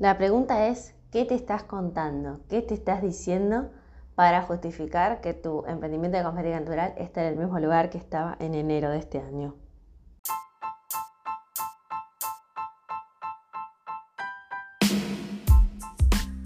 La pregunta es, ¿qué te estás contando? ¿Qué te estás diciendo para justificar que tu emprendimiento de cosmética natural está en el mismo lugar que estaba en enero de este año?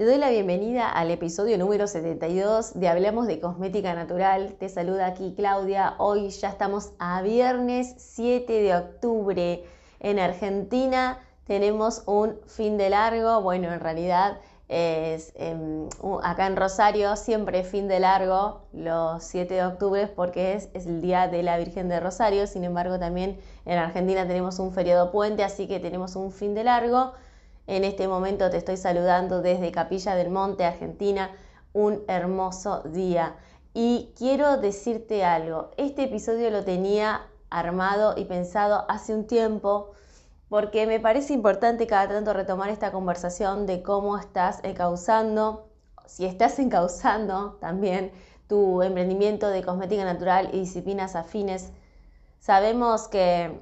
Te doy la bienvenida al episodio número 72 de Hablamos de Cosmética Natural. Te saluda aquí Claudia. Hoy ya estamos a viernes 7 de octubre. En Argentina tenemos un fin de largo. Bueno, en realidad es em, acá en Rosario siempre fin de largo los 7 de octubre porque es, el día de la Virgen de Rosario. Sin embargo, también en Argentina tenemos un feriado puente, así que tenemos un fin de largo. En este momento te estoy saludando desde Capilla del Monte, Argentina. Un hermoso día. Y quiero decirte algo. Este episodio lo tenía armado y pensado hace un tiempo porque me parece importante cada tanto retomar esta conversación de cómo estás encauzando, si estás encauzando también tu emprendimiento de cosmética natural y disciplinas afines. Sabemos que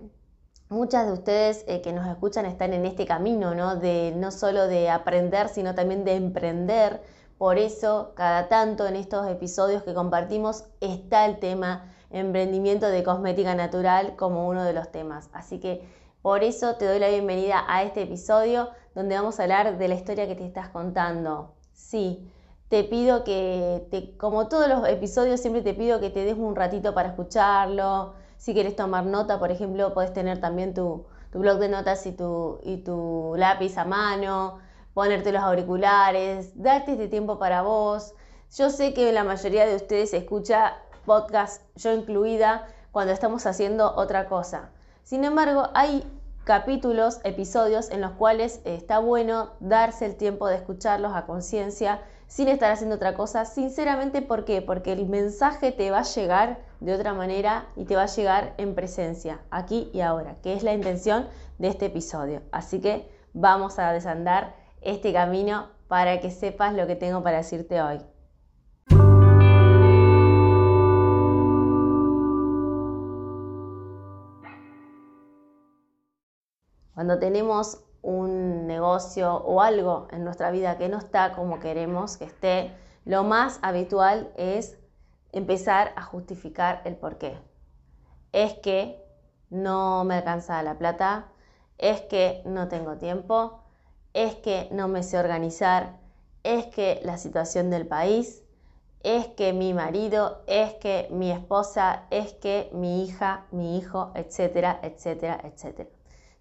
muchas de ustedes eh, que nos escuchan están en este camino, ¿no? De no solo de aprender, sino también de emprender. Por eso, cada tanto en estos episodios que compartimos está el tema emprendimiento de cosmética natural como uno de los temas. Así que por eso te doy la bienvenida a este episodio donde vamos a hablar de la historia que te estás contando. Sí, te pido que, como todos los episodios, siempre te pido que te des un ratito para escucharlo, si quieres tomar nota, por ejemplo, puedes tener también tu, blog de notas y tu, y tu lápiz a mano, ponerte los auriculares, darte este tiempo para vos. Yo sé que la mayoría de ustedes escucha podcast, yo incluida, cuando estamos haciendo otra cosa. Sin embargo, hay capítulos, episodios en los cuales está bueno darse el tiempo de escucharlos a conciencia sin estar haciendo otra cosa. Sinceramente, ¿por qué? Porque el mensaje te va a llegar de otra manera y te va a llegar en presencia, aquí y ahora, que es la intención de este episodio. Así que vamos a desandar este camino para que sepas lo que tengo para decirte hoy. Cuando tenemos un o algo en nuestra vida que no está como queremos que esté, lo más habitual es empezar a justificar el por qué. Es que no me alcanza la plata, es que no tengo tiempo, es que no me sé organizar, es que la situación del país, es que mi marido, es que mi esposa, es que mi hija, mi hijo, etcétera, etcétera, etcétera.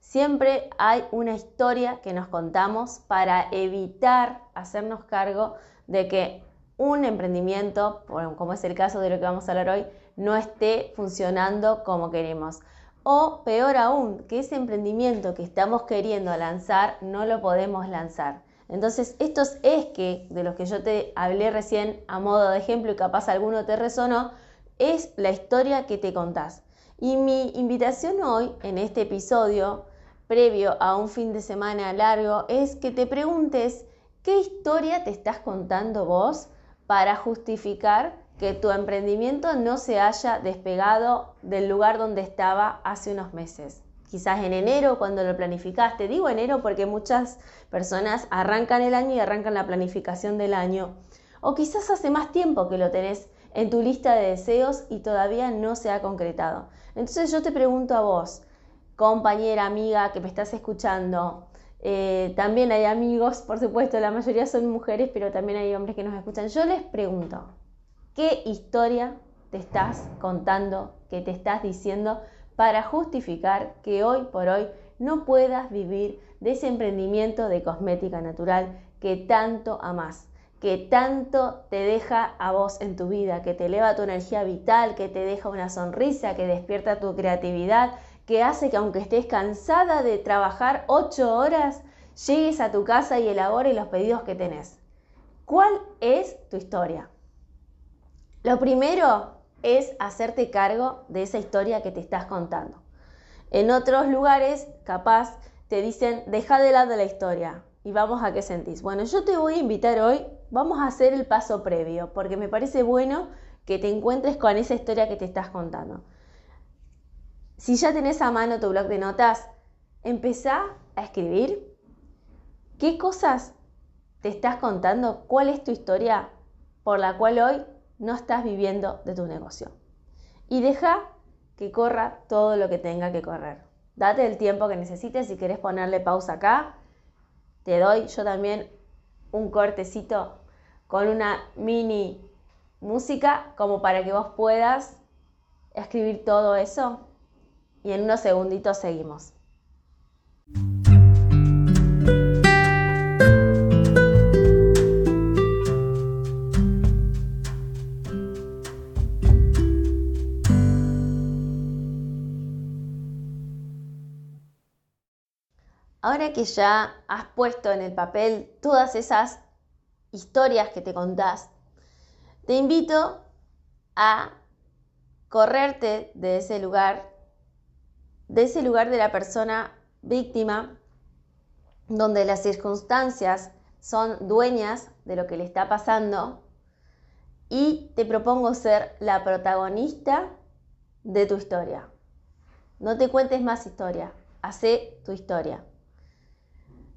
Siempre hay una historia que nos contamos para evitar hacernos cargo de que un emprendimiento, como es el caso de lo que vamos a hablar hoy, no esté funcionando como queremos. O peor aún, que ese emprendimiento que estamos queriendo lanzar no lo podemos lanzar. Entonces, estos es que, de los que yo te hablé recién a modo de ejemplo y capaz alguno te resonó, es la historia que te contás. Y mi invitación hoy, en este episodio, previo a un fin de semana largo es que te preguntes qué historia te estás contando vos para justificar que tu emprendimiento no se haya despegado del lugar donde estaba hace unos meses. Quizás en enero cuando lo planificaste. Digo enero porque muchas personas arrancan el año y arrancan la planificación del año. O quizás hace más tiempo que lo tenés en tu lista de deseos y todavía no se ha concretado. Entonces yo te pregunto a vos, compañera, amiga que me estás escuchando. Eh, también hay amigos, por supuesto, la mayoría son mujeres, pero también hay hombres que nos escuchan. Yo les pregunto, ¿qué historia te estás contando, que te estás diciendo para justificar que hoy por hoy no puedas vivir de ese emprendimiento de cosmética natural que tanto amas, que tanto te deja a vos en tu vida, que te eleva tu energía vital, que te deja una sonrisa, que despierta tu creatividad, que hace que aunque estés cansada de trabajar ocho horas, llegues a tu casa y elabores los pedidos que tenés. ¿Cuál es tu historia? Lo primero es hacerte cargo de esa historia que te estás contando. En otros lugares, capaz, te dicen, deja de lado la historia y vamos a qué sentís. Bueno, yo te voy a invitar hoy, vamos a hacer el paso previo, porque me parece bueno que te encuentres con esa historia que te estás contando. Si ya tenés a mano tu blog de notas, empezá a escribir qué cosas te estás contando, cuál es tu historia por la cual hoy no estás viviendo de tu negocio. Y deja que corra todo lo que tenga que correr. Date el tiempo que necesites. Si querés ponerle pausa acá, te doy yo también un cortecito con una mini música como para que vos puedas escribir todo eso. Y en unos segunditos seguimos. Ahora que ya has puesto en el papel todas esas historias que te contás, te invito a correrte de ese lugar, de ese lugar de la persona víctima, donde las circunstancias son dueñas de lo que le está pasando, y te propongo ser la protagonista de tu historia. No te cuentes más historia, hace tu historia.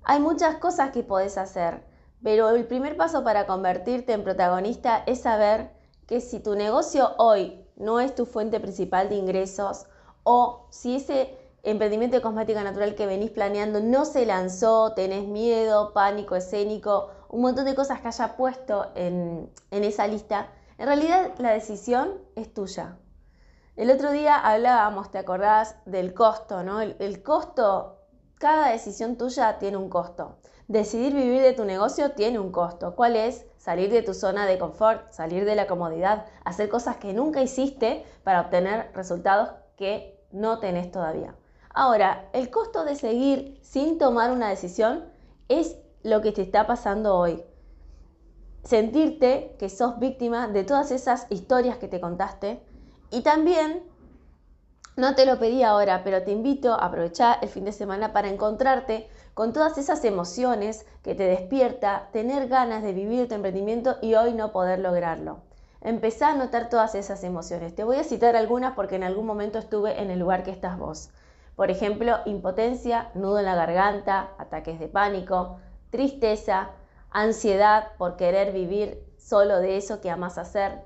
Hay muchas cosas que podés hacer, pero el primer paso para convertirte en protagonista es saber que si tu negocio hoy no es tu fuente principal de ingresos o si ese emprendimiento de cosmética natural que venís planeando no se lanzó, tenés miedo, pánico escénico, un montón de cosas que haya puesto en, esa lista, en realidad la decisión es tuya. El otro día hablábamos, ¿te acordás? Del costo, ¿no? el costo cada decisión tuya tiene un costo. Decidir vivir de tu negocio tiene un costo. ¿Cuál es? Salir de tu zona de confort, salir de la comodidad, hacer cosas que nunca hiciste para obtener resultados que no tenés todavía. Ahora, el costo de seguir sin tomar una decisión es lo que te está pasando hoy. Sentirte que sos víctima de todas esas historias que te contaste y también no te lo pedí ahora, pero te invito a aprovechar el fin de semana para encontrarte con todas esas emociones que te despierta tener ganas de vivir tu emprendimiento y hoy no poder lograrlo. Empezá a notar todas esas emociones. Te voy a citar algunas porque en algún momento estuve en el lugar que estás vos. Por ejemplo, impotencia, nudo en la garganta, ataques de pánico, tristeza, ansiedad por querer vivir solo de eso que amas hacer,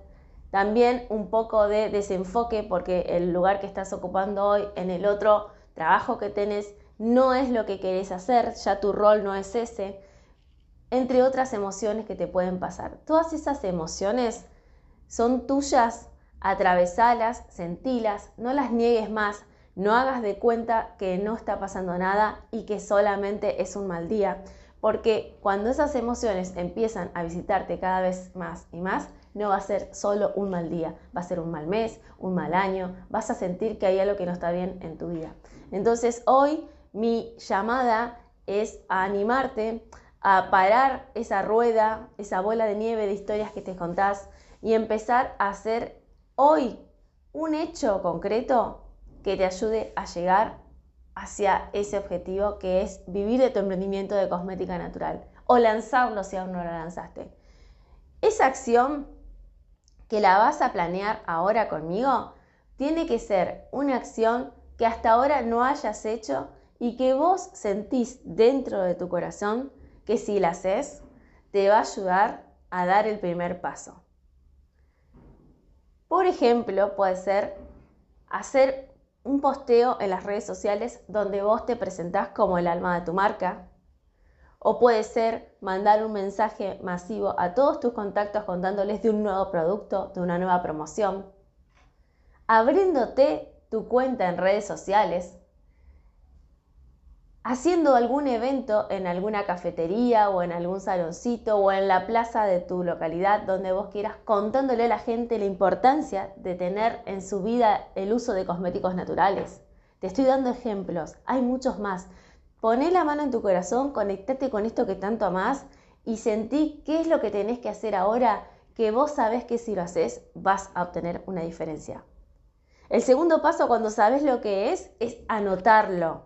también un poco de desenfoque porque el lugar que estás ocupando hoy en el otro trabajo que tenés no es lo que querés hacer, ya tu rol no es ese, entre otras emociones que te pueden pasar. Todas esas emociones son tuyas, atravesalas, sentilas, no las niegues más, no hagas de cuenta que no está pasando nada y que solamente es un mal día, porque cuando esas emociones empiezan a visitarte cada vez más y más, no va a ser solo un mal día, va a ser un mal mes, un mal año, vas a sentir que hay algo que no está bien en tu vida. Entonces hoy mi llamada es a animarte a parar esa rueda, esa bola de nieve de historias que te contás y empezar a hacer hoy un hecho concreto que te ayude a llegar hacia ese objetivo que es vivir de tu emprendimiento de cosmética natural o lanzarlo si aún no lo lanzaste. Esa acción que la vas a planear ahora conmigo, tiene que ser una acción que hasta ahora no hayas hecho y que vos sentís dentro de tu corazón que si la haces, te va a ayudar a dar el primer paso. Por ejemplo, puede ser hacer un posteo en las redes sociales donde vos te presentás como el alma de tu marca, o puede ser mandar un mensaje masivo a todos tus contactos contándoles de un nuevo producto, de una nueva promoción. Abriéndote tu cuenta en redes sociales. Haciendo algún evento en alguna cafetería o en algún saloncito o en la plaza de tu localidad donde vos quieras, contándole a la gente la importancia de tener en su vida el uso de cosméticos naturales. Te estoy dando ejemplos, hay muchos más. Poné la mano en tu corazón, conectate con esto que tanto amás y sentí qué es lo que tenés que hacer ahora que vos sabés que si lo haces vas a obtener una diferencia. El segundo paso cuando sabes lo que es es anotarlo.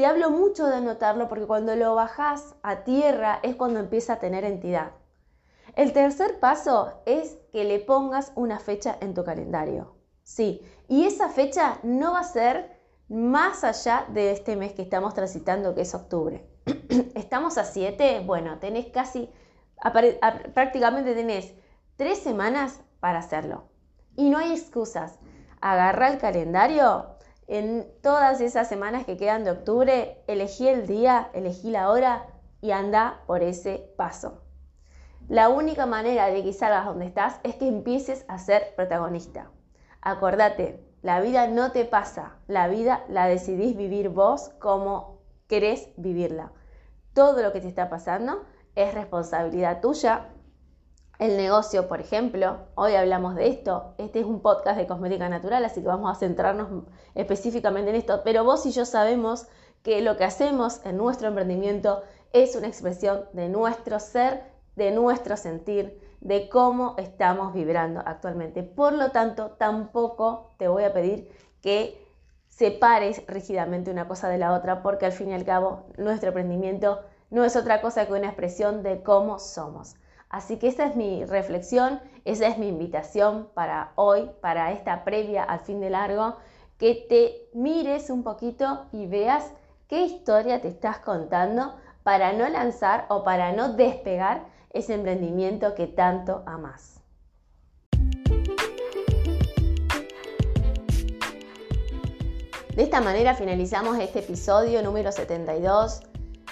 Te hablo mucho de anotarlo porque cuando lo bajas a tierra es cuando empieza a tener entidad. El tercer paso es que le pongas una fecha en tu calendario. Sí, y esa fecha no va a ser más allá de este mes que estamos transitando, que es octubre. Estamos a 7, bueno, tenés casi, prácticamente tenés tres semanas para hacerlo. Y no hay excusas. Agarra el calendario, en todas esas semanas que quedan de octubre, elegí el día, elegí la hora y anda por ese paso. La única manera de que salgas donde estás es que empieces a ser protagonista. Acordate, la vida no te pasa, la vida la decidís vivir vos como querés vivirla. Todo lo que te está pasando es responsabilidad tuya. El negocio, por ejemplo, hoy hablamos de esto. Este es un podcast de cosmética natural, así que vamos a centrarnos específicamente en esto. Pero vos y yo sabemos que lo que hacemos en nuestro emprendimiento es una expresión de nuestro ser de nuestro sentir, de cómo estamos vibrando actualmente. Por lo tanto, tampoco te voy a pedir que separes rígidamente una cosa de la otra, porque al fin y al cabo nuestro emprendimiento no es otra cosa que una expresión de cómo somos. Así que esa es mi reflexión, esa es mi invitación para hoy, para esta previa al fin de largo, que te mires un poquito y veas qué historia te estás contando para no lanzar o para no despegar ese emprendimiento que tanto amas. De esta manera finalizamos este episodio número 72.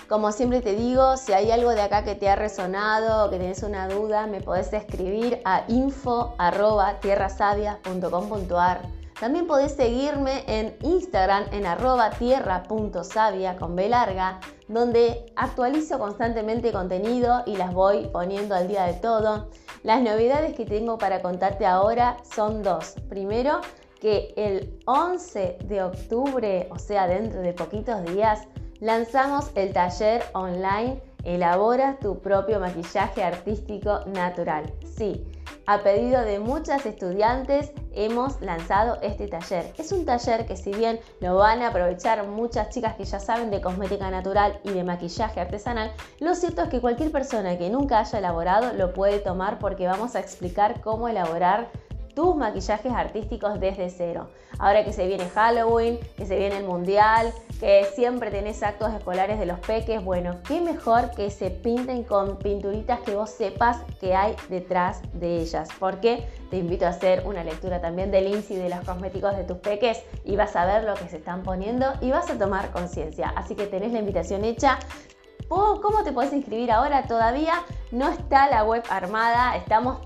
Como siempre te digo, si hay algo de acá que te ha resonado o que tienes una duda, me podés escribir a info.tierrasavia.com.ar también podés seguirme en Instagram en arroba tierra.savia con B larga, donde actualizo constantemente contenido y las voy poniendo al día de todo. Las novedades que tengo para contarte ahora son dos. Primero, que el 11 de octubre, o sea, dentro de poquitos días, lanzamos el taller online Elabora tu propio maquillaje artístico natural. Sí, a pedido de muchas estudiantes hemos lanzado este taller. Es un taller que si bien lo van a aprovechar muchas chicas que ya saben de cosmética natural y de maquillaje artesanal, lo cierto es que cualquier persona que nunca haya elaborado lo puede tomar porque vamos a explicar cómo elaborar tus maquillajes artísticos desde cero. Ahora que se viene Halloween, que se viene el Mundial, que siempre tenés actos escolares de los peques, bueno, qué mejor que se pinten con pinturitas que vos sepas que hay detrás de ellas. Porque te invito a hacer una lectura también del INSI de los cosméticos de tus peques y vas a ver lo que se están poniendo y vas a tomar conciencia. Así que tenés la invitación hecha. ¿Cómo te puedes inscribir ahora? Todavía no está la web armada, estamos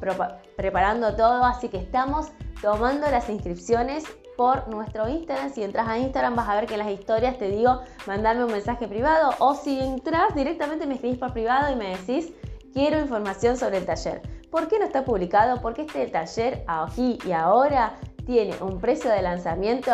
preparando todo, así que estamos tomando las inscripciones por nuestro Instagram. Si entras a Instagram vas a ver que en las historias te digo mandarme un mensaje privado o si entras directamente me escribís por privado y me decís quiero información sobre el taller. ¿Por qué no está publicado? Porque este taller aquí y ahora tiene un precio de lanzamiento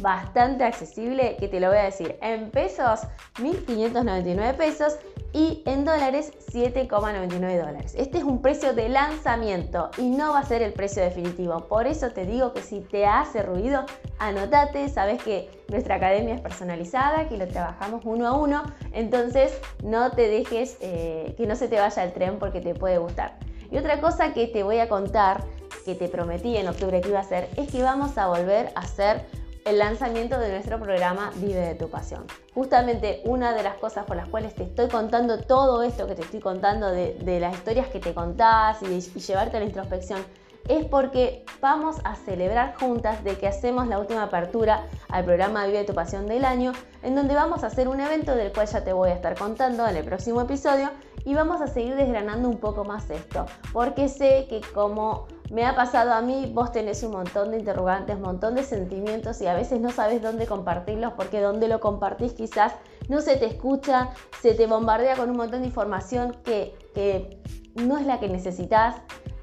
bastante accesible que te lo voy a decir en pesos 1.599 pesos y en dólares 7,99 dólares. Este es un precio de lanzamiento y no va a ser el precio definitivo. Por eso te digo que si te hace ruido, anotate, sabes que nuestra academia es personalizada, que lo trabajamos uno a uno, entonces no te dejes eh, que no se te vaya el tren porque te puede gustar. Y otra cosa que te voy a contar que te prometí en octubre que iba a hacer es que vamos a volver a hacer el lanzamiento de nuestro programa Vive de tu pasión. Justamente una de las cosas por las cuales te estoy contando todo esto que te estoy contando de, las historias que te contás y, llevarte a la introspección es porque vamos a celebrar juntas de que hacemos la última apertura al programa Vive tu Pasión del año, en donde vamos a hacer un evento del cual ya te voy a estar contando en el próximo episodio y vamos a seguir desgranando un poco más esto, porque sé que como me ha pasado a mí, vos tenés un montón de interrogantes, un montón de sentimientos y a veces no sabes dónde compartirlos porque donde lo compartís quizás no se te escucha, se te bombardea con un montón de información que, que no es la que necesitas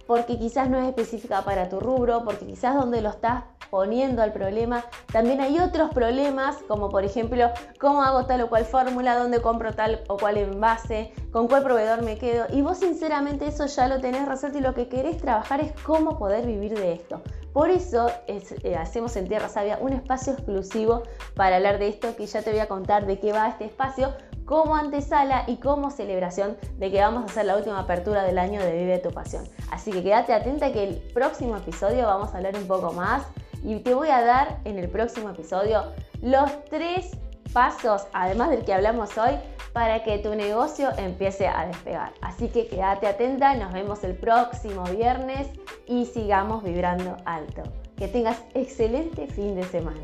porque quizás no es específica para tu rubro, porque quizás donde lo estás poniendo al problema. También hay otros problemas, como por ejemplo, cómo hago tal o cual fórmula, dónde compro tal o cual envase, con cuál proveedor me quedo. Y vos sinceramente eso ya lo tenés resuelto y lo que querés trabajar es cómo poder vivir de esto. Por eso eh, hacemos en Tierra Sabia un espacio exclusivo para hablar de esto, que ya te voy a contar de qué va este espacio, como antesala y como celebración de que vamos a hacer la última apertura del año de Vive tu Pasión. Así que quédate atenta que el próximo episodio vamos a hablar un poco más y te voy a dar en el próximo episodio los tres pasos, además del que hablamos hoy, para que tu negocio empiece a despegar. Así que quédate atenta, nos vemos el próximo viernes y sigamos vibrando alto. Que tengas excelente fin de semana.